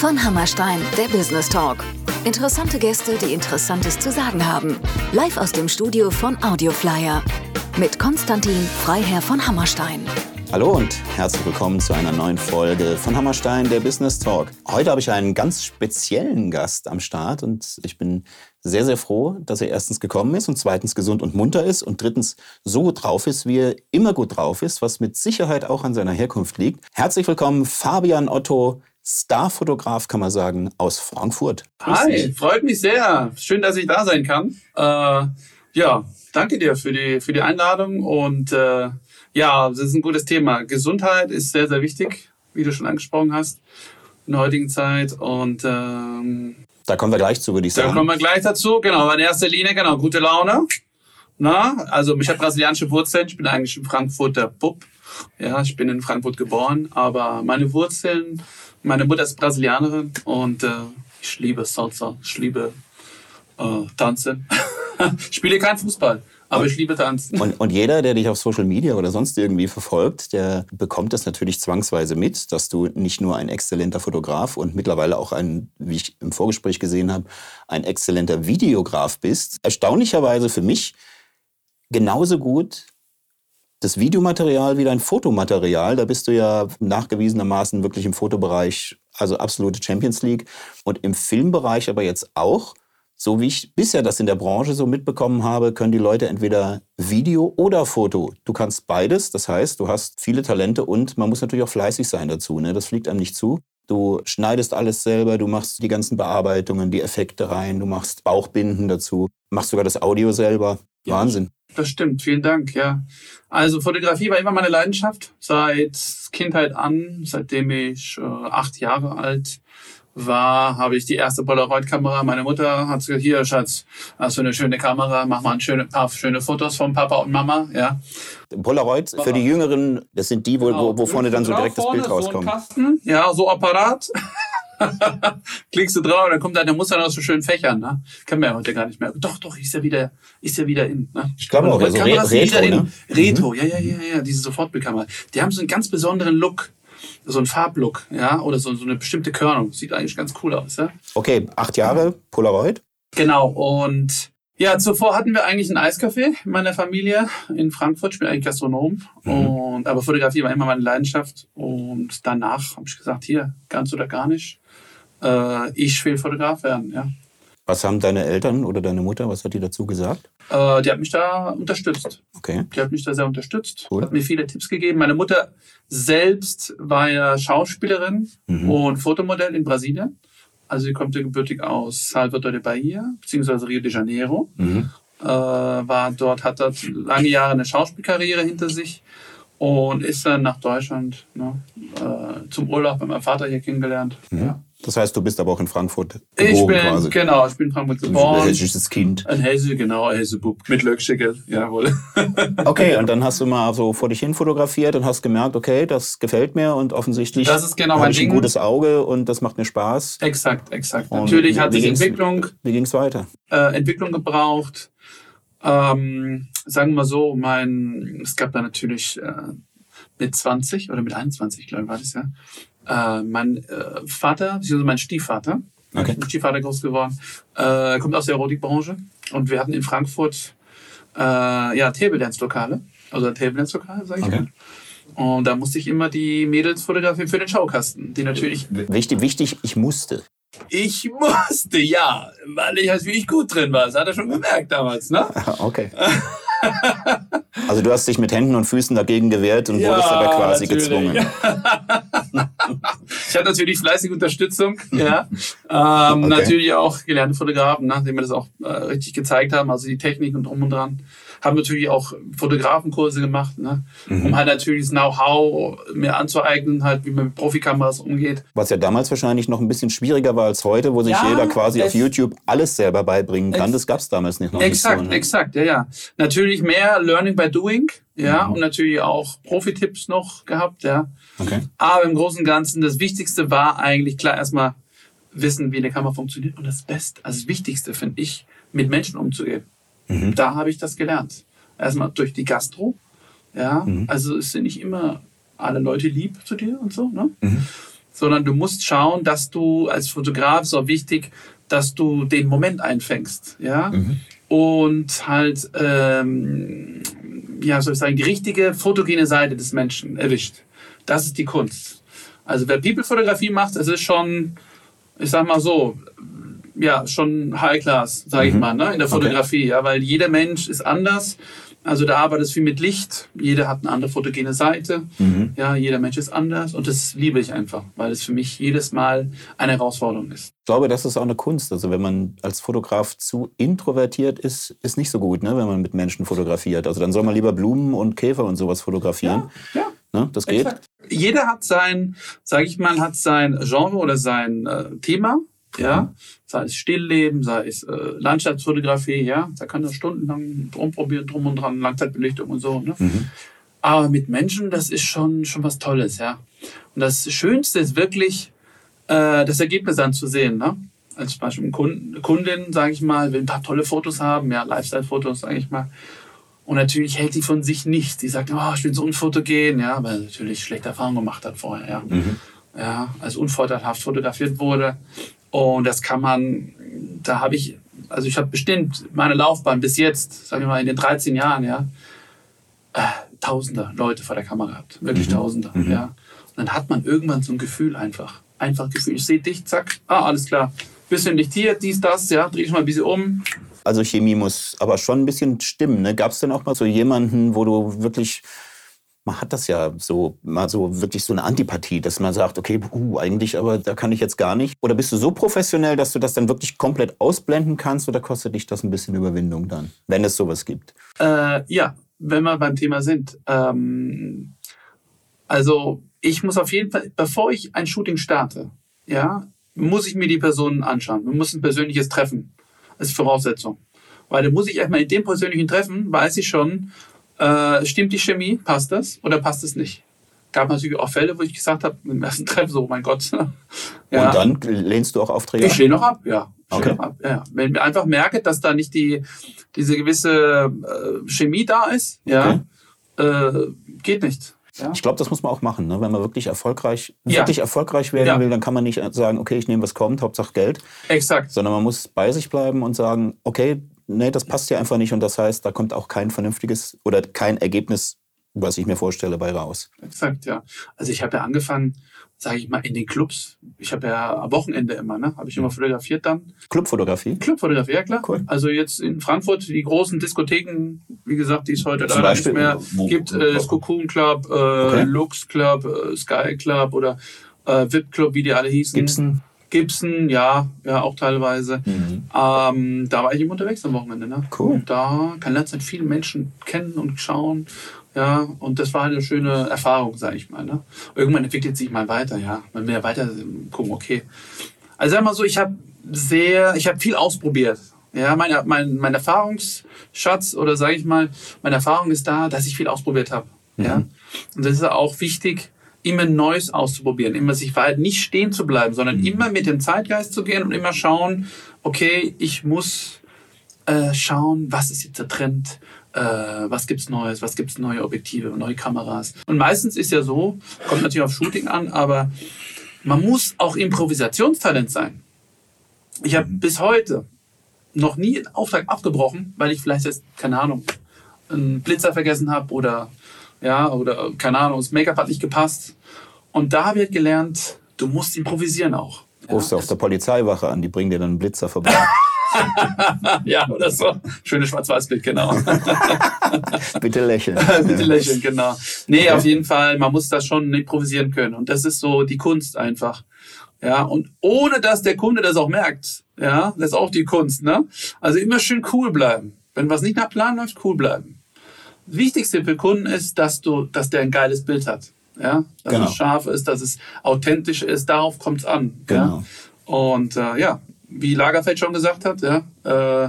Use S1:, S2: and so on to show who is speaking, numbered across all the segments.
S1: Von Hammerstein, der Business Talk. Interessante Gäste, die Interessantes zu sagen haben. Live aus dem Studio von Audioflyer. Mit Konstantin Freiherr von Hammerstein.
S2: Hallo und herzlich willkommen zu einer neuen Folge von Hammerstein, der Business Talk. Heute habe ich einen ganz speziellen Gast am Start und ich bin sehr, sehr froh, dass er erstens gekommen ist und zweitens gesund und munter ist und drittens so gut drauf ist, wie er immer gut drauf ist, was mit Sicherheit auch an seiner Herkunft liegt. Herzlich willkommen, Fabian Otto, Starfotograf, kann man sagen, aus Frankfurt.
S3: Hi, freut mich sehr. Schön, dass ich da sein kann. Äh, ja, danke dir für die, für die Einladung und äh, ja, das ist ein gutes Thema. Gesundheit ist sehr, sehr wichtig, wie du schon angesprochen hast, in der heutigen Zeit und ähm,
S2: da kommen wir gleich zu, würde ich sagen.
S3: Da kommen wir gleich dazu, genau. In erster Linie, genau, gute Laune. Na, also ich habe brasilianische Wurzeln, ich bin eigentlich ein Frankfurter Bub. Ja, ich bin in Frankfurt geboren, aber meine Wurzeln, meine Mutter ist Brasilianerin und äh, ich liebe Salsa, ich liebe äh, Tanzen. ich spiele kein Fußball, aber und, ich liebe Tanzen.
S2: Und, und jeder, der dich auf Social Media oder sonst irgendwie verfolgt, der bekommt das natürlich zwangsweise mit, dass du nicht nur ein exzellenter Fotograf und mittlerweile auch ein, wie ich im Vorgespräch gesehen habe, ein exzellenter Videograf bist. Erstaunlicherweise für mich genauso gut das Videomaterial wie dein Fotomaterial. Da bist du ja nachgewiesenermaßen wirklich im Fotobereich, also absolute Champions League. Und im Filmbereich aber jetzt auch so wie ich bisher das in der Branche so mitbekommen habe, können die Leute entweder Video oder Foto. Du kannst beides. Das heißt, du hast viele Talente und man muss natürlich auch fleißig sein dazu. Ne? Das fliegt einem nicht zu. Du schneidest alles selber, du machst die ganzen Bearbeitungen, die Effekte rein, du machst Bauchbinden dazu, machst sogar das Audio selber. Ja, Wahnsinn.
S3: Das stimmt, vielen Dank, ja. Also Fotografie war immer meine Leidenschaft, seit Kindheit an, seitdem ich äh, acht Jahre alt war, habe ich die erste Polaroid-Kamera. Meine Mutter hat gesagt, hier, Schatz, hast du eine schöne Kamera, mach mal ein schöne, paar schöne Fotos von Papa und Mama. Ja.
S2: Polaroid, für die Jüngeren, das sind die, wo, genau. wo, wo vorne dann so direkt das Bild rauskommt.
S3: So ja, so Apparat. Klickst du drauf, dann kommt deine Muster aus so schönen Fächern. Ne? Kann man ja heute gar nicht mehr. Doch, doch, ist ja wieder, ist ja wieder in. Ne?
S2: Ich glaube auch, also Re Retro, ne?
S3: Retro, mhm. ja, ja, ja, ja, diese Sofortbildkamera. Die haben so einen ganz besonderen Look so ein Farblook, ja, oder so, so eine bestimmte Körnung. Sieht eigentlich ganz cool aus, ja.
S2: Okay, acht Jahre Polaroid.
S3: Genau, und ja, zuvor hatten wir eigentlich ein Eiscafé in meiner Familie in Frankfurt. Ich bin eigentlich Gastronom. Mhm. Und, aber Fotografie war immer meine Leidenschaft. Und danach habe ich gesagt, hier, ganz oder gar nicht. Äh, ich will Fotograf werden, ja.
S2: Was haben deine Eltern oder deine Mutter, was hat die dazu gesagt?
S3: Äh, die hat mich da unterstützt.
S2: Okay.
S3: Die hat mich da sehr unterstützt. Cool. Hat mir viele Tipps gegeben. Meine Mutter selbst war ja Schauspielerin mhm. und Fotomodell in Brasilien. Also sie kommt ja gebürtig aus Salvador de Bahia, beziehungsweise Rio de Janeiro. Mhm. Äh, war dort, hat dort lange Jahre eine Schauspielkarriere hinter sich und ist dann nach Deutschland ne, äh, zum Urlaub bei meinem Vater hier kennengelernt.
S2: Mhm. Ja. Das heißt, du bist aber auch in Frankfurt
S3: geboren ich bin, quasi. Genau, ich bin in Frankfurt geboren.
S2: Ein hessisches Kind.
S3: Ein Hesse, genau, ein Hessebub. Mit Löckschickel, jawohl.
S2: okay, und dann hast du mal so vor dich hin fotografiert und hast gemerkt, okay, das gefällt mir und offensichtlich
S3: das ist genau habe
S2: ich ein gutes Auge und das macht mir Spaß.
S3: Exakt, exakt. Und Natürlich hat es Entwicklung.
S2: Wie ging es weiter?
S3: Äh, Entwicklung gebraucht. Ähm, sagen wir mal so, mein, es gab da natürlich äh, mit 20 oder mit 21, glaube ich, war das ja, äh, mein äh, Vater, beziehungsweise mein Stiefvater, okay. mein Stiefvater groß geworden, äh, kommt aus der Erotikbranche und wir hatten in Frankfurt äh, ja Table Dance Lokale, also Table Dance Lokale, sage ich okay. mal. Und da musste ich immer die Mädels fotografieren für den Schaukasten, die natürlich.
S2: Wichtig, wichtig, ich musste.
S3: Ich musste, ja, weil ich halt wirklich gut drin war. Das hat er schon gemerkt damals, ne?
S2: Okay. also du hast dich mit Händen und Füßen dagegen gewehrt und ja, wurdest aber quasi natürlich. gezwungen.
S3: ich hatte natürlich fleißige Unterstützung, ja. Ähm, okay. Natürlich auch gelernte Fotografen, nachdem wir das auch äh, richtig gezeigt haben, also die Technik und drum und dran haben natürlich auch Fotografenkurse gemacht, ne? Mhm. um halt natürlich das Know-how mir anzueignen, halt wie man mit Profikameras umgeht.
S2: Was ja damals wahrscheinlich noch ein bisschen schwieriger war als heute, wo sich ja, jeder quasi auf YouTube alles selber beibringen kann. Das gab es damals nicht noch
S3: Exakt,
S2: nicht so,
S3: ne? exakt, ja, ja. Natürlich mehr Learning by Doing, ja, mhm. und natürlich auch Profi-Tipps noch gehabt, ja.
S2: Okay.
S3: Aber im Großen und Ganzen, das Wichtigste war eigentlich klar erstmal wissen, wie eine Kamera funktioniert und das Beste, also das Wichtigste finde ich, mit Menschen umzugehen. Mhm. Da habe ich das gelernt. Erstmal durch die Gastro. Ja, mhm. also es sind nicht immer alle Leute lieb zu dir und so. Ne? Mhm. sondern du musst schauen, dass du als Fotograf auch wichtig, dass du den Moment einfängst, ja,
S2: Mhm.
S3: und halt, ähm, ja, soll ich sagen, die richtige fotogene Seite des Menschen erwischt. Das ist die Kunst. Also wer People-Fotografie macht, das ist schon, ich sag mal so, ja, schon High Class, sage ich
S2: Mhm.
S3: mal, ne, in der
S2: Okay.
S3: Fotografie, ja, weil jeder Mensch ist anders. Also da arbeitet es viel mit Licht. Jeder hat eine andere fotogene Seite.
S2: Mhm.
S3: Ja, jeder Mensch ist anders und das liebe ich einfach, weil es für mich jedes Mal eine Herausforderung ist.
S2: Ich glaube, das ist auch eine Kunst. Also wenn man als Fotograf zu introvertiert ist, ist nicht so gut, ne, wenn man mit Menschen fotografiert. Also dann soll man lieber Blumen und Käfer und sowas fotografieren.
S3: ja.
S2: Ne, das geht.
S3: Exakt. Jeder hat sein, sage ich mal, hat sein Genre oder sein äh, Thema. Ja, sei es Stillleben, sei es äh, Landschaftsfotografie, ja, da kann er stundenlang rumprobieren, drum und dran, Langzeitbelichtung und so. Ne?
S2: Mhm.
S3: Aber mit Menschen, das ist schon, schon was Tolles, ja. Und das Schönste ist wirklich, äh, das Ergebnis dann zu sehen, ne? Als zum Beispiel eine Kund- Kundin, sage ich mal, will ein paar tolle Fotos haben, ja, Lifestyle-Fotos, sage ich mal. Und natürlich hält sie von sich nichts. Sie sagt, oh, ich bin so unfotogen, ja, weil sie natürlich schlechte Erfahrungen gemacht hat vorher, ja.
S2: Mhm.
S3: Ja, als unvorteilhaft fotografiert wurde. Und das kann man, da habe ich, also ich habe bestimmt meine Laufbahn bis jetzt, sagen wir mal in den 13 Jahren, ja, äh, tausende Leute vor der Kamera gehabt. Wirklich
S2: Mhm.
S3: tausende,
S2: Mhm.
S3: ja. Und dann hat man irgendwann so ein Gefühl einfach. Einfach Gefühl. Ich sehe dich, zack, ah, alles klar. Bisschen Licht hier, dies, das, ja, dreh ich mal ein bisschen um.
S2: Also Chemie muss aber schon ein bisschen stimmen. Ne? Gab es denn auch mal so jemanden, wo du wirklich, man hat das ja so, mal so wirklich so eine Antipathie, dass man sagt, okay, uh, eigentlich, aber da kann ich jetzt gar nicht. Oder bist du so professionell, dass du das dann wirklich komplett ausblenden kannst oder kostet dich das ein bisschen Überwindung dann, wenn es sowas gibt?
S3: Äh, ja, wenn wir beim Thema sind. Ähm, also ich muss auf jeden Fall, bevor ich ein Shooting starte, ja, muss ich mir die Personen anschauen. Wir müssen ein persönliches Treffen. Ist Voraussetzung. Weil da muss ich erstmal in dem persönlichen Treffen, weiß ich schon, äh, stimmt die Chemie, passt das oder passt es nicht. Gab natürlich auch Fälle, wo ich gesagt habe, im ersten Treffen so, oh mein Gott. ja.
S2: Und dann lehnst du auch Aufträge
S3: Ich
S2: ab?
S3: stehe noch ab, ja. Ich
S2: Okay.
S3: noch ab, ja. Wenn ich einfach merke, dass da nicht die, diese gewisse äh, Chemie da ist, ja, äh, geht nicht. Ja?
S2: Ich glaube, das muss man auch machen. Ne? Wenn man wirklich erfolgreich,
S3: Ja.
S2: wirklich erfolgreich werden
S3: Ja.
S2: will, dann kann man nicht sagen, okay, ich nehme, was kommt, Hauptsache Geld.
S3: Exakt.
S2: sondern man muss bei sich bleiben und sagen, okay, nee, das passt ja einfach nicht und das heißt, da kommt auch kein vernünftiges oder kein Ergebnis, was ich mir vorstelle, bei raus.
S3: Exakt, ja. Also ich habe ja angefangen, sage ich mal, in den Clubs. Ich habe ja am Wochenende immer, ne, habe ich immer fotografiert dann.
S2: Clubfotografie?
S3: Clubfotografie, ja klar.
S2: Cool.
S3: Also jetzt in Frankfurt, die großen Diskotheken, wie gesagt, die es heute
S2: Zum
S3: leider
S2: Beispiel,
S3: nicht mehr
S2: wo-
S3: gibt. Äh, das Cocoon Club, äh,
S2: Okay.
S3: Lux Club, äh, Sky Club oder äh, VIP Club, wie die alle hießen.
S2: Gibson?
S3: Gibson, ja, ja, auch teilweise.
S2: Mhm.
S3: Ähm, da war ich immer unterwegs am Wochenende. Ne?
S2: Cool.
S3: Und da kann du viele Menschen kennen und schauen. Ja, und das war eine schöne Erfahrung, sage ich mal. Ne? Irgendwann entwickelt sich mal weiter, ja. Wenn wir weiter gucken, okay. Also sag mal so, ich habe sehr, ich habe viel ausprobiert. Ja, mein, mein, mein Erfahrungsschatz oder sage ich mal, meine Erfahrung ist da, dass ich viel ausprobiert habe. Ja. Und das ist auch wichtig, immer Neues auszuprobieren, immer sich weit nicht stehen zu bleiben, sondern immer mit dem Zeitgeist zu gehen und immer schauen, okay, ich muss äh, schauen, was ist jetzt der Trend, äh, was gibt's Neues, was gibt's neue Objektive, neue Kameras. Und meistens ist ja so, kommt natürlich auf Shooting an, aber man muss auch Improvisationstalent sein. Ich habe bis heute noch nie einen Auftrag abgebrochen, weil ich vielleicht jetzt, keine Ahnung, einen Blitzer vergessen habe oder ja, oder keine Ahnung, das Make-up hat nicht gepasst. Und da habe ich halt gelernt, du musst improvisieren auch.
S2: Rufst du auf der Polizeiwache an, die bringen dir dann einen Blitzer vorbei.
S3: Ja, oder so. Schönes Schwarz-Weiß-Bild, genau.
S2: Bitte lächeln.
S3: Bitte lächeln, genau. Nee, auf jeden Fall, man muss das schon improvisieren können. Und das ist so die Kunst einfach. Ja, und ohne dass der Kunde das auch merkt. Ja, das ist auch die Kunst, ne? Also immer schön cool bleiben. Wenn was nicht nach Plan läuft, cool bleiben. Wichtigste für Kunden ist, dass du, dass der ein geiles Bild hat. Ja, dass
S2: Genau.
S3: es scharf ist, dass es authentisch ist, darauf kommt es an.
S2: Genau.
S3: Ja? Und äh, ja, wie Lagerfeld schon gesagt hat, ja, äh,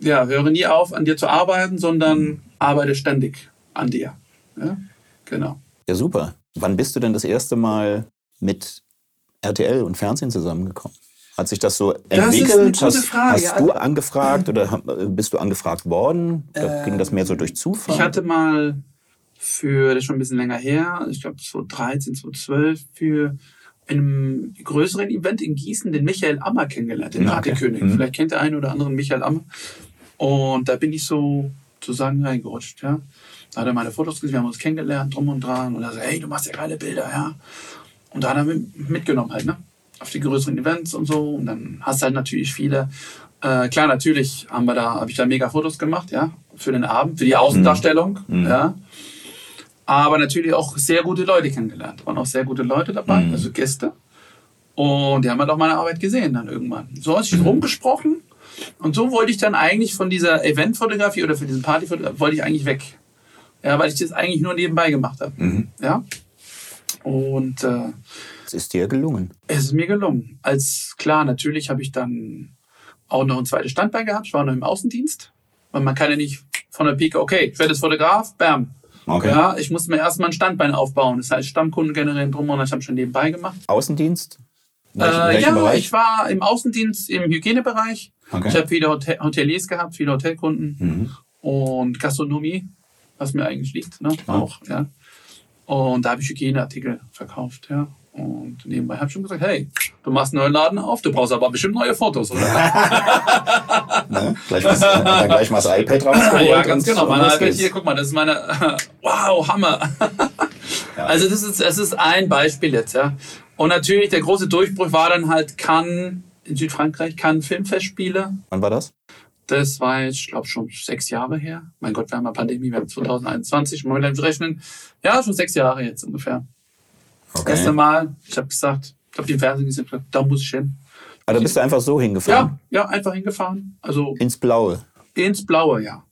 S3: ja, höre nie auf, an dir zu arbeiten, sondern arbeite ständig an dir. Ja? Genau.
S2: Ja, super. Wann bist du denn das erste Mal mit RTL und Fernsehen zusammengekommen? Hat sich das so
S3: Das
S2: entwickelt? hast hast du angefragt oder bist du angefragt worden? Ging das mehr so durch Zufall?
S3: Ich hatte mal für, das ist schon ein bisschen länger her, ich glaube 2013, 2012, für in einem größeren Event in Gießen den Michael Ammer kennengelernt, den
S2: okay.
S3: Partykönig.
S2: Mhm.
S3: Vielleicht kennt der eine oder andere Michael Ammer. Und da bin ich so zusammen reingerutscht, ja. Da hat er meine Fotos gesehen, wir haben uns kennengelernt, drum und dran. Und er sagt, hey, du machst ja geile Bilder, ja. Und da hat er mitgenommen halt, ne? Auf die größeren Events und so. Und dann hast du halt natürlich viele. Äh, klar, natürlich haben wir da, habe ich da mega Fotos gemacht, ja, für den Abend, für die Außendarstellung, ja. Aber natürlich auch sehr gute Leute kennengelernt. Waren auch sehr gute Leute dabei,
S2: Mhm.
S3: also Gäste. Und die haben halt auch meine Arbeit gesehen dann irgendwann. So hat sich rumgesprochen. Und so wollte ich dann eigentlich von dieser Eventfotografie oder von diesem Partyfotografie, wollte ich eigentlich weg. Ja, weil ich das eigentlich nur nebenbei gemacht habe.
S2: Mhm.
S3: Ja. Und äh,
S2: Es ist dir gelungen.
S3: es ist mir gelungen. Als klar, natürlich habe ich dann auch noch ein zweites Standbein gehabt. Ich war noch im Außendienst. Weil man kann ja nicht von der Pike, okay, ich werde jetzt Fotograf, bam.
S2: Okay.
S3: Ja, ich musste mir erstmal ein Standbein aufbauen. Das heißt, Stammkunden generieren drum und das habe ich schon nebenbei gemacht.
S2: Außendienst?
S3: Äh, ja,
S2: Bereich?
S3: ich war im Außendienst im Hygienebereich.
S2: Okay.
S3: Ich habe viele Hotel Hoteliers gehabt, viele Hotelkunden
S2: Mhm.
S3: und Gastronomie, was mir eigentlich liegt, ne? auch. Ja. Und da habe ich Hygieneartikel verkauft. Ja. Und nebenbei habe ich schon gesagt, hey, du machst einen neuen Laden auf, du brauchst aber bestimmt neue Fotos, oder?
S2: Ne? Gleich mal, dann gleich mal das iPad rausgeholt.
S3: ja, ganz genau. Mein iPad hier, guck mal, das ist meine, wow, Hammer. Also das ist, das ist ein Beispiel jetzt, ja. Und natürlich, der große Durchbruch war dann halt Cannes in Südfrankreich, Cannes Filmfestspiele.
S2: Wann war das?
S3: Das war jetzt, ich glaube, schon sechs Jahre her. Mein Gott, wir haben eine Pandemie, wir haben 2021, wollen wir dann rechnen. Ja, schon sechs Jahre jetzt ungefähr. Das erste Mal, ich habe gesagt, ich habe den Fernsehen gesehen, gesagt, da muss ich hin.
S2: Also bist du einfach so hingefahren?
S3: Ja, ja, einfach hingefahren. Also
S2: Ins Blaue.
S3: ins Blaue, ja.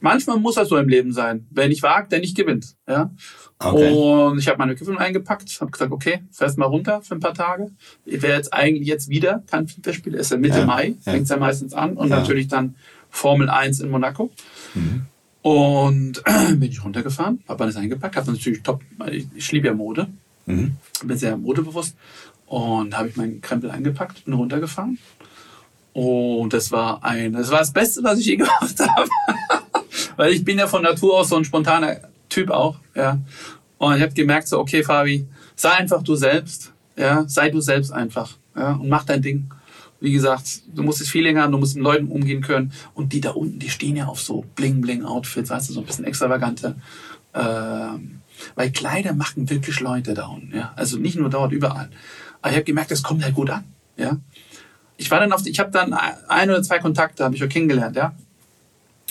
S3: Manchmal muss das so im Leben sein. Wer nicht wagt, der nicht gewinnt. Ja?
S2: Okay.
S3: Und ich habe meine Equipment eingepackt, habe gesagt, okay, fährst mal runter für ein paar Tage. Ich wäre jetzt eigentlich jetzt wieder kein Filmfestspiel, ist ja Mitte
S2: Ja,
S3: Mai,
S2: ja.
S3: fängt es ja meistens an. Und
S2: Ja.
S3: natürlich dann Formel 1 in Monaco. Und bin ich runtergefahren, habe alles eingepackt, habe natürlich top, ich, ich liebe ja Mode,
S2: Mhm.
S3: bin sehr modebewusst. Und habe ich meinen Krempel eingepackt, bin runtergefahren. Und das war ein, das war das Beste, was ich je gemacht habe. Weil ich bin ja von Natur aus so ein spontaner Typ auch, ja. Und ich habe gemerkt so, okay, Fabi, sei einfach du selbst, ja, sei du selbst einfach, ja, und mach dein Ding. Wie gesagt, du musst das Feeling haben, du musst mit Leuten umgehen können. Und die da unten, die stehen ja auf so Bling-Bling-Outfits, weißt du, so ein bisschen extravagante. Ähm, weil Kleider machen wirklich Leute da unten, ja. Also nicht nur dort, überall. Aber ich habe gemerkt, das kommt halt gut an, ja. Ich war dann auf, ich habe dann ein oder zwei Kontakte, habe ich auch kennengelernt, ja.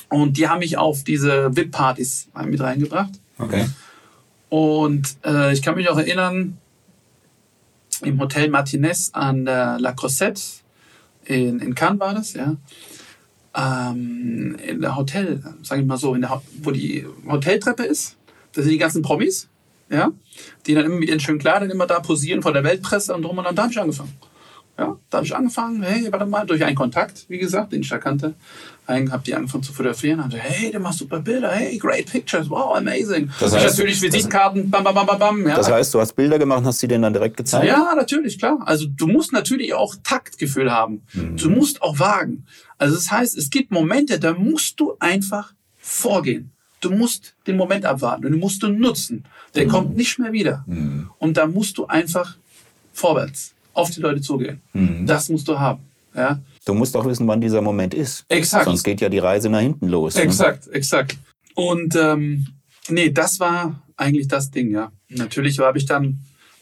S3: Und die haben mich auf diese VIP-Partys mit reingebracht.
S2: Okay.
S3: Und äh, ich kann mich auch erinnern, im Hotel Martinez an der La Crosette in, in Cannes war das, ja. Ähm, in der Hotel, sage ich mal so, in der, wo die Hoteltreppe ist, da sind die ganzen Promis, ja, die dann immer mit ihren schönen Kleidern immer da posieren vor der Weltpresse und drum und dran. Da habe ich angefangen. Ja, da habe ich angefangen, hey, warte mal, durch einen Kontakt, wie gesagt, den ich da kannte, habe die angefangen zu fotografieren, haben gesagt, hey, du machst super Bilder, hey, great pictures, wow, amazing.
S2: Das
S3: Das
S2: heißt-
S3: heißt, natürlich Visitenkarten, bam, bam, bam, bam, bam. Ja.
S2: Das heißt, du hast Bilder gemacht und hast sie denen dann direkt gezeigt?
S3: Ja, natürlich, klar. Also du musst natürlich auch Taktgefühl haben. Du musst auch wagen. Also das heißt, es gibt Momente, da musst du einfach vorgehen. Du musst den Moment abwarten und den musst du nutzen. Der kommt nicht mehr wieder. Und da musst du einfach vorwärts auf die Leute zugehen. Das musst du haben. Ja,
S2: Du musst auch wissen, wann dieser Moment ist.
S3: exakt.
S2: Sonst geht ja die Reise nach hinten los. Ne?
S3: Exakt, exakt. Und ähm, nee, das war eigentlich das Ding, ja. Natürlich habe ich dann,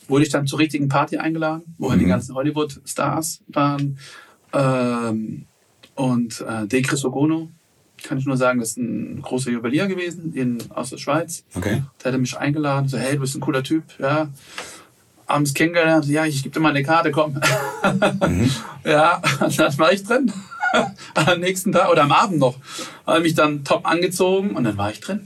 S3: wurde ich dann zur richtigen Party eingeladen, wo halt die ganzen Hollywood-Stars waren. Ähm, und äh, De Chris Ogono, kann ich nur sagen, das ist ein großer Juwelier gewesen in, aus der Schweiz.
S2: Okay.
S3: Der hatte mich eingeladen, so, hey, du bist ein cooler Typ, ja. Abends kennengelernt, ja, ich gebe dir mal eine Karte, komm. Ja, dann war ich drin. am nächsten Tag oder am Abend noch. Habe mich dann top angezogen und dann war ich drin.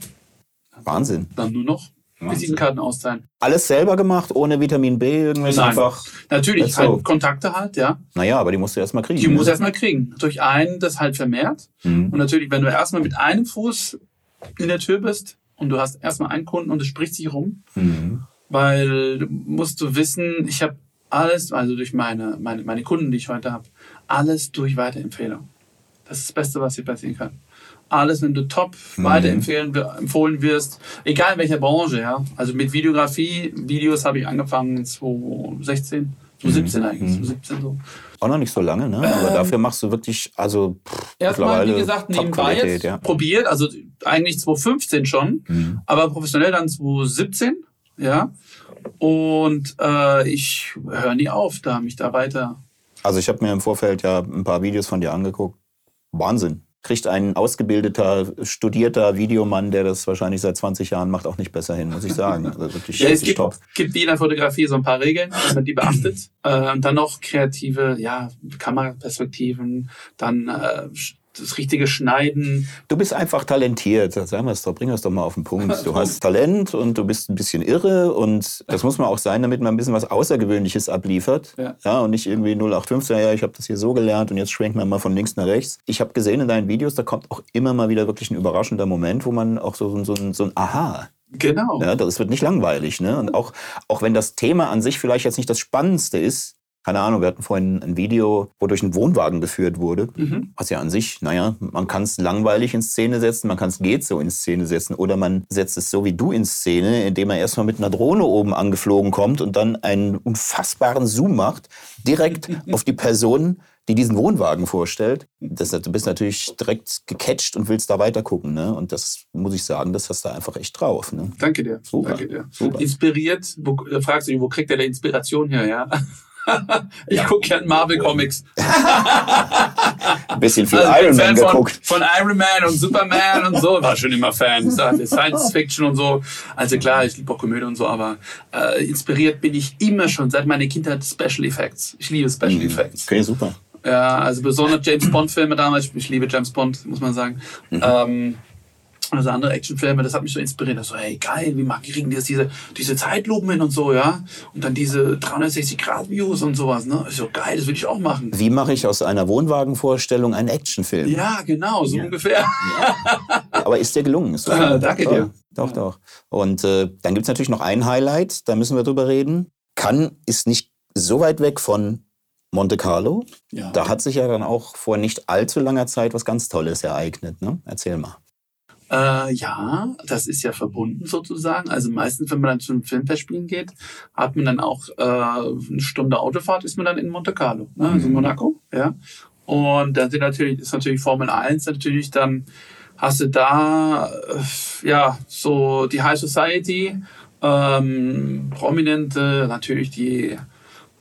S2: Wahnsinn.
S3: Dann nur noch. Visitenkarten austeilen.
S2: Alles selber gemacht, ohne Vitamin B, irgendwas
S3: Nein.
S2: einfach.
S3: Natürlich, halt Kontakte halt, ja.
S2: Naja, aber die musst du erst mal kriegen.
S3: Die
S2: ne?
S3: muss erstmal kriegen. Durch einen das halt vermehrt.
S2: Mhm.
S3: Und natürlich, wenn du erstmal mit einem Fuß in der Tür bist und du hast erstmal einen Kunden und es spricht sich rum,
S2: Mhm.
S3: weil du musst du wissen, ich habe alles, also durch meine, meine, meine Kunden, die ich heute habe, alles durch Weiterempfehlung. Das ist das Beste, was dir passieren kann. Alles, wenn du top weiterempfehlen, empfohlen wirst, egal in welcher Branche, ja. Also mit Videografie, Videos habe ich angefangen 2016, 2017 eigentlich, 2017 so.
S2: Auch noch nicht so lange, ne? Aber dafür machst du wirklich, also pff,
S3: Erstmal, wie gesagt, nebenbei jetzt
S2: ja.
S3: probiert, also eigentlich 2015 schon,
S2: Mhm.
S3: aber professionell dann 2017, ja. Und äh, ich höre nie auf, da mich da weiter.
S2: Also ich habe mir im Vorfeld ja ein paar Videos von dir angeguckt. Wahnsinn. Kriegt ein ausgebildeter, studierter Videomann, der das wahrscheinlich seit 20 Jahren macht, auch nicht besser hin, muss ich sagen. Also wirklich,
S3: Ja, es gibt,
S2: top.
S3: gibt wie in der Fotografie so ein paar Regeln, wenn man die beachtet. Äh, und dann noch kreative ja, Kameraperspektiven, dann äh, das richtige Schneiden.
S2: Du bist einfach talentiert. Sagen wir es doch, bring das doch mal auf den Punkt. Du hast Talent und du bist ein bisschen irre und das muss man auch sein, damit man ein bisschen was Außergewöhnliches abliefert.
S3: Ja.
S2: und nicht irgendwie 0815, ja, ich habe das hier so gelernt und jetzt schwenken wir mal von links nach rechts. Ich habe gesehen in deinen Videos, da kommt auch immer mal wieder wirklich ein überraschender Moment, wo man auch so, so, ein- so ein Aha
S3: Genau.
S2: Ja, das wird nicht langweilig. Ne? Und auch, auch wenn das Thema an sich vielleicht jetzt nicht das Spannendste ist, keine Ahnung, wir hatten vorhin ein Video, wo durch einen Wohnwagen geführt wurde.
S3: Mhm.
S2: Was ja an sich, naja, man kann es langweilig in Szene setzen, man kann es geht so in Szene setzen oder man setzt es so wie du in Szene, indem er erstmal mit einer Drohne oben angeflogen kommt und dann einen unfassbaren Zoom macht, direkt auf die Person, die diesen Wohnwagen vorstellt. Das, du bist natürlich direkt gecatcht und willst da weiter gucken. Ne? Und das muss ich sagen, das hast du einfach echt drauf. Ne?
S3: Danke dir.
S2: Super,
S3: Danke dir.
S2: super.
S3: Inspiriert, wo, da fragst du dich, wo kriegt er der Inspiration her, ja? ich gucke gern Marvel Comics.
S2: Ein bisschen viel
S3: Also
S2: Iron Man
S3: Fan von,
S2: geguckt.
S3: von Iron Man und Superman und so. War schon immer Fan. Science Fiction und so. Also klar, ich liebe auch Komödie und so, aber äh, inspiriert bin ich immer schon seit meiner Kindheit Special Effects. Ich liebe Special Effects.
S2: Okay, super.
S3: Ja, also besonders James Bond-Filme damals. Ich liebe James Bond, muss man sagen. Ähm, also andere Actionfilme, das hat mich so inspiriert. So, hey, geil, wie machen kriegen die jetzt diese, diese Zeitlupen hin und so, ja? Und dann diese 360-Grad-Views und sowas, ne? Ist so geil, das will ich auch machen.
S2: Wie mache ich aus einer Wohnwagenvorstellung einen Actionfilm?
S3: Ja, genau, so ungefähr.
S2: Aber ist dir gelungen? Ist.
S3: Ah, danke dir.
S2: Doch, doch. Und äh, dann gibt es natürlich noch ein Highlight, da müssen wir drüber reden. Cannes ist nicht so weit weg von Monte Carlo.
S3: Ja.
S2: Da hat sich ja dann auch vor nicht allzu langer Zeit was ganz Tolles ereignet. Ne? Erzähl mal.
S3: Äh, ja, das ist ja verbunden sozusagen. Also meistens, wenn man dann zu einem Filmfestspielen geht, hat man dann auch äh, eine Stunde Autofahrt, ist man dann in Monte Carlo, ne? also in Monaco. Ja. Und dann sind natürlich, ist natürlich Formel 1 natürlich dann hast du da äh, ja so die High Society, ähm, Prominente, natürlich die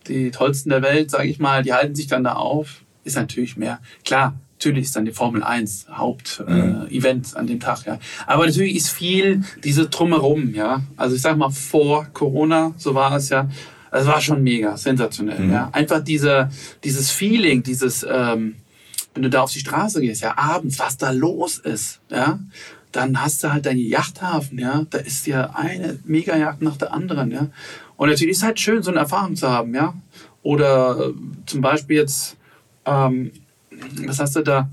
S3: die tollsten der Welt, sage ich mal, die halten sich dann da auf. Ist natürlich mehr. Klar, natürlich ist dann die Formel 1 Hauptevent äh, Event an dem Tag, ja. Aber natürlich ist viel diese drumherum, ja. Also ich sag mal vor Corona, so war es ja. Es war schon mega, sensationell, ja. Einfach diese, dieses Feeling, dieses, ähm, wenn du da auf die Straße gehst, ja, abends, was da los ist, ja, dann hast du halt deinen Yachthafen, ja, da ist ja eine Mega-Yacht nach der anderen, ja. Und natürlich ist es halt schön, so eine Erfahrung zu haben, ja. Oder äh, zum Beispiel jetzt, ähm, was hast du da?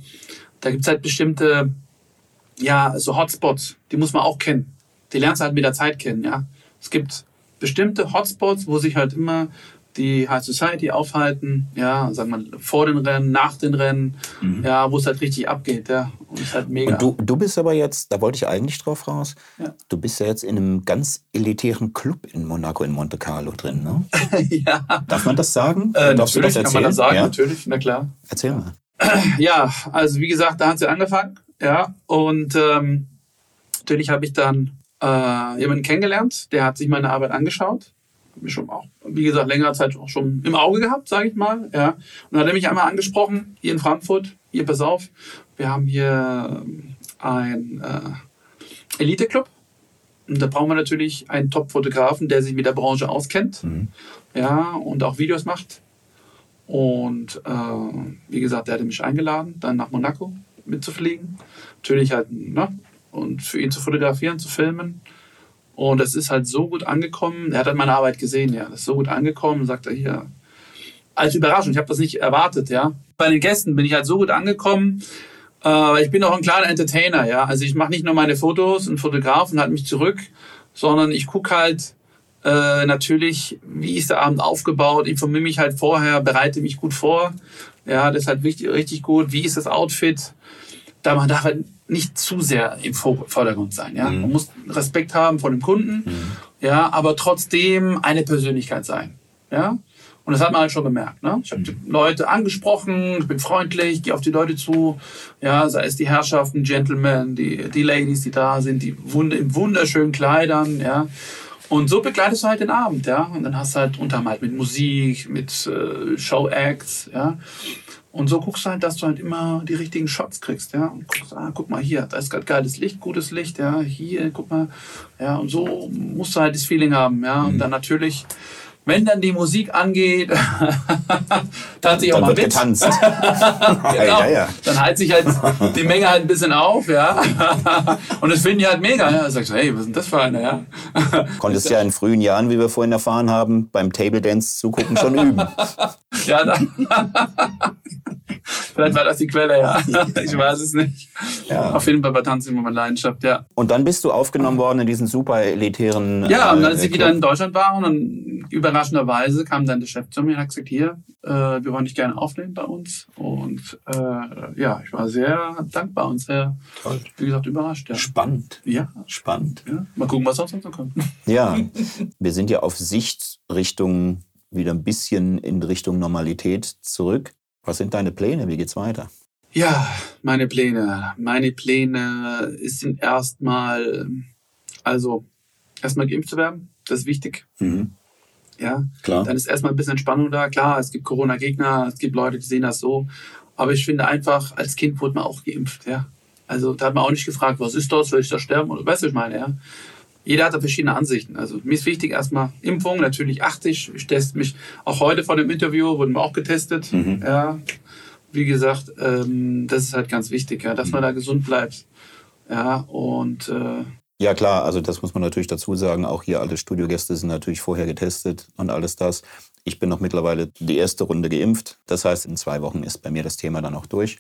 S3: Da gibt's halt bestimmte, ja, so Hotspots, die muss man auch kennen. Die lernst du halt mit der Zeit kennen, ja. Es gibt bestimmte Hotspots, wo sich halt immer die High Society aufhalten, ja, sagen wir vor den Rennen, nach den Rennen, ja, wo es halt richtig abgeht, ja. Und es ist halt mega.
S2: Und du, du bist aber jetzt, da wollte ich eigentlich drauf raus,
S3: Ja.
S2: du bist ja jetzt in einem ganz elitären Club in Monaco, in Monte Carlo drin. Ne?
S3: ja,
S2: Darf man das sagen?
S3: äh,
S2: Darfst du das
S3: natürlich
S2: erzählen?
S3: kann man das sagen,
S2: ja?
S3: natürlich, na klar.
S2: Erzähl mal.
S3: Ja, also wie gesagt, da hat sie angefangen, ja, und ähm, natürlich habe ich dann äh, jemanden kennengelernt, der hat sich meine Arbeit angeschaut, Hab mich schon auch, wie gesagt, längere Zeit auch schon im Auge gehabt, sage ich mal, ja, und dann hat er mich einmal angesprochen, hier in Frankfurt, hier, pass auf, wir haben hier ähm, ein äh, Elite-Club, und da brauchen wir natürlich einen Top-Fotografen, der sich mit der Branche auskennt, ja, und auch Videos macht. Und äh, wie gesagt, er hatte mich eingeladen, dann nach Monaco mitzufliegen. Natürlich halt, ne? Und für ihn zu fotografieren, zu filmen. Und es ist halt so gut angekommen. Er hat dann meine Arbeit gesehen, ja. Das ist so gut angekommen, sagt er hier. Als Überraschung, ich habe das nicht erwartet, ja. Bei den Gästen bin ich halt so gut angekommen. Äh, ich bin auch ein kleiner Entertainer, ja. Also ich mache nicht nur meine Fotos und Fotograf und halte mich zurück, sondern ich gucke halt äh, natürlich, wie ist der Abend aufgebaut, informiere mich halt vorher, bereite mich gut vor. Ja, das ist halt wichtig, richtig gut. Wie ist das Outfit? Da man darf halt nicht zu sehr im Vor- Vordergrund sein. Ja? Man muss Respekt haben vor dem Kunden, ja, aber trotzdem eine Persönlichkeit sein. Ja? Und das hat man halt schon gemerkt. Ne? Ich habe die Leute angesprochen, ich bin freundlich, gehe auf die Leute zu. Ja, sei es die Herrschaften, Gentlemen, die, die Ladies, die da sind, die wund in wunderschönen Kleidern. Ja. Und so begleitest du halt den Abend. Ja. Und dann hast du halt unterm halt mit Musik, mit äh, Show-Acts. Ja. Und so guckst du halt, dass du halt immer die richtigen Shots kriegst, ja. Und guckst, ah, guck mal hier, da ist gerade geiles Licht, gutes Licht, ja. Hier, guck mal, ja. Und so musst du halt das Feeling haben, ja. Und dann natürlich wenn dann die Musik angeht, tanze ich auch
S2: Dann
S3: mal
S2: wird
S3: mit.
S2: getanzt.
S3: Genau.
S2: ja, ja.
S3: Dann heizt sich halt die Menge halt ein bisschen auf, ja. Und das finden die halt mega. Ja. Da sagst du, hey, was ist denn das für eine, ja?
S2: Konntest ja in frühen Jahren, wie wir vorhin erfahren haben, beim Table Dance zugucken schon üben.
S3: Ja, dann. Vielleicht war das die Quelle, ja. Ich weiß es nicht.
S2: Ja.
S3: Auf jeden Fall war Tanzen immer meine Leidenschaft, ja.
S2: Und dann bist du aufgenommen worden in diesen super elitären.
S3: Ja, und
S2: äh,
S3: als ich wieder in Deutschland war und dann überraschenderweise kam dann der Chef zu mir und hat gesagt, hier, äh, wir wollen dich gerne aufnehmen bei uns. Und äh, ja, ich war sehr dankbar und sehr,
S2: Toll.
S3: wie gesagt, überrascht. Ja.
S2: Spannend.
S3: Ja,
S2: Spannend.
S3: ja. Mal gucken, was sonst noch kommt.
S2: Ja, wir sind ja auf Sicht Richtung wieder ein bisschen in Richtung Normalität zurück. Was sind deine Pläne? Wie geht's weiter?
S3: Ja, meine Pläne. Meine Pläne sind erstmal, also erstmal geimpft zu werden. Das ist wichtig.
S2: Mhm.
S3: Ja,
S2: Klar.
S3: dann ist erstmal ein bisschen Entspannung da. Klar, es gibt Corona-Gegner, es gibt Leute, die sehen das so. Aber ich finde einfach, als Kind wurde man auch geimpft, ja. Also da hat man auch nicht gefragt, was ist das, will ich da sterben? Oder weißt du, was ich meine, ja. Jeder hat da verschiedene Ansichten. Also mir ist wichtig erstmal Impfung, natürlich achte ich. Ich teste mich auch heute vor dem Interview, wurden wir auch getestet.
S2: Mhm.
S3: Ja. Wie gesagt, ähm, das ist halt ganz wichtig, ja, dass
S2: Mhm.
S3: man da gesund bleibt. Ja, und äh,
S2: Ja, klar, also das muss man natürlich dazu sagen. Auch hier alle Studiogäste sind natürlich vorher getestet und alles das. Ich bin noch mittlerweile die erste Runde geimpft. Das heißt, in zwei Wochen ist bei mir das Thema dann auch durch.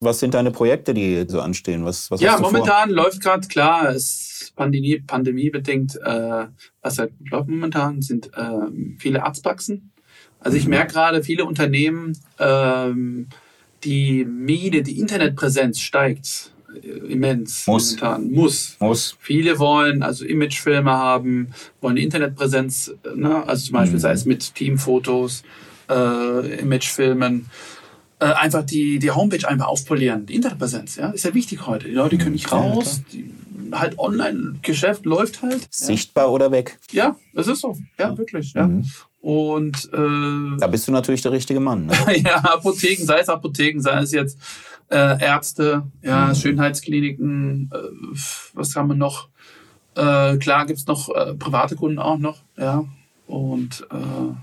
S2: Was sind deine Projekte, die so anstehen? Was, was
S3: Ja,
S2: hast du vor?
S3: momentan läuft gerade klar, es ist Pandemie, pandemiebedingt, äh, was halt läuft momentan, sind ähm, viele Arztpraxen. Also
S2: Mhm.
S3: ich merke gerade, viele Unternehmen, ähm, die Miete, die Internetpräsenz steigt äh, immens
S2: Muss.
S3: momentan. Muss.
S2: Muss.
S3: Viele wollen also Imagefilme haben, wollen Internetpräsenz, ne? also zum Beispiel
S2: Mhm.
S3: sei es mit Teamfotos, äh, Imagefilmen, äh, einfach die, die Homepage einfach aufpolieren. Die Internetpräsenz, ja, ist ja wichtig heute. Die Leute können nicht
S2: Ja,
S3: raus, die, halt Online-Geschäft läuft halt. Ja.
S2: Sichtbar oder weg?
S3: ja, das ist so. Ja, wirklich. Ja.
S2: Mhm.
S3: Und äh,
S2: Da bist du natürlich der richtige Mann. Ne?
S3: ja, Apotheken, sei es Apotheken, sei es jetzt äh, Ärzte, ja,
S2: Mhm.
S3: Schönheitskliniken, äh, was haben wir noch? Äh, klar gibt's noch äh, private Kunden auch noch, ja. Und äh,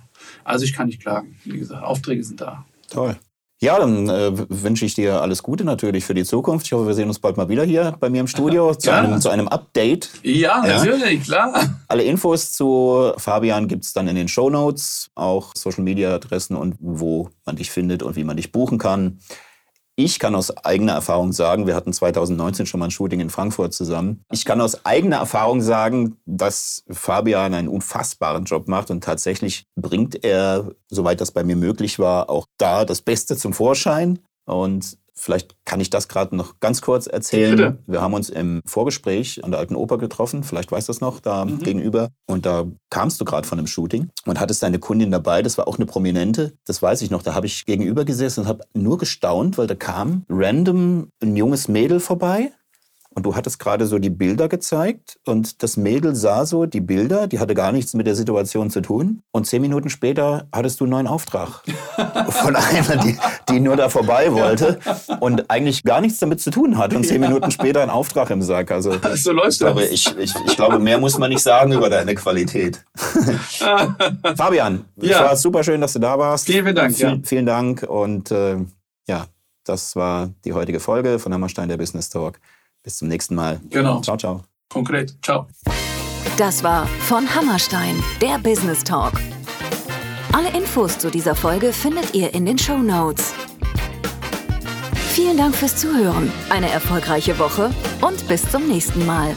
S3: also ich kann nicht klagen. Wie gesagt, Aufträge sind da.
S2: Toll. Ja, dann äh, wünsche ich dir alles Gute natürlich für die Zukunft. Ich hoffe, wir sehen uns bald mal wieder hier bei mir im Studio zu, einem, zu einem Update.
S3: Ja,
S2: Ja.
S3: natürlich, klar.
S2: Alle Infos zu Fabian gibt es dann in den Show Notes, auch Social Media Adressen und wo man dich findet und wie man dich buchen kann. Ich kann aus eigener Erfahrung sagen, wir hatten 2019 schon mal ein Shooting in Frankfurt zusammen. Ich kann aus eigener Erfahrung sagen, dass Fabian einen unfassbaren Job macht und tatsächlich bringt er, soweit das bei mir möglich war, auch da das Beste zum Vorschein. Und vielleicht kann ich das gerade noch ganz kurz erzählen.
S3: Bitte.
S2: Wir haben uns im Vorgespräch an der Alten Oper getroffen, vielleicht weißt du das noch, da
S3: Mhm.
S2: gegenüber. Und da kamst du gerade von einem Shooting und hattest deine Kundin dabei, das war auch eine Prominente, das weiß ich noch. Da habe ich gegenüber gesessen und habe nur gestaunt, weil da kam random ein junges Mädel vorbei. Und du hattest gerade so die Bilder gezeigt und das Mädel sah so die Bilder, die hatte gar nichts mit der Situation zu tun. Und zehn Minuten später hattest du einen neuen Auftrag von einer, die, die nur da vorbei wollte und eigentlich gar nichts damit zu tun hat. Und zehn Minuten später einen Auftrag im Sack. Also
S3: So läuft
S2: ich glaube,
S3: das.
S2: ich, ich, ich glaube, mehr muss man nicht sagen über deine Qualität. Fabian, es
S3: Ja.
S2: war super schön, dass du da warst.
S3: Vielen, vielen Dank,
S2: Vielen,
S3: ja.
S2: vielen Dank. Und äh, ja, das war die heutige Folge von Hammerstein, der Business Talk. Bis zum nächsten Mal.
S3: Genau.
S2: Ciao, ciao.
S3: Konkret. Ciao.
S1: Das war von Hammerstein, der Business Talk. Alle Infos zu dieser Folge findet ihr in den Show Notes. Vielen Dank fürs Zuhören, eine erfolgreiche Woche und bis zum nächsten Mal.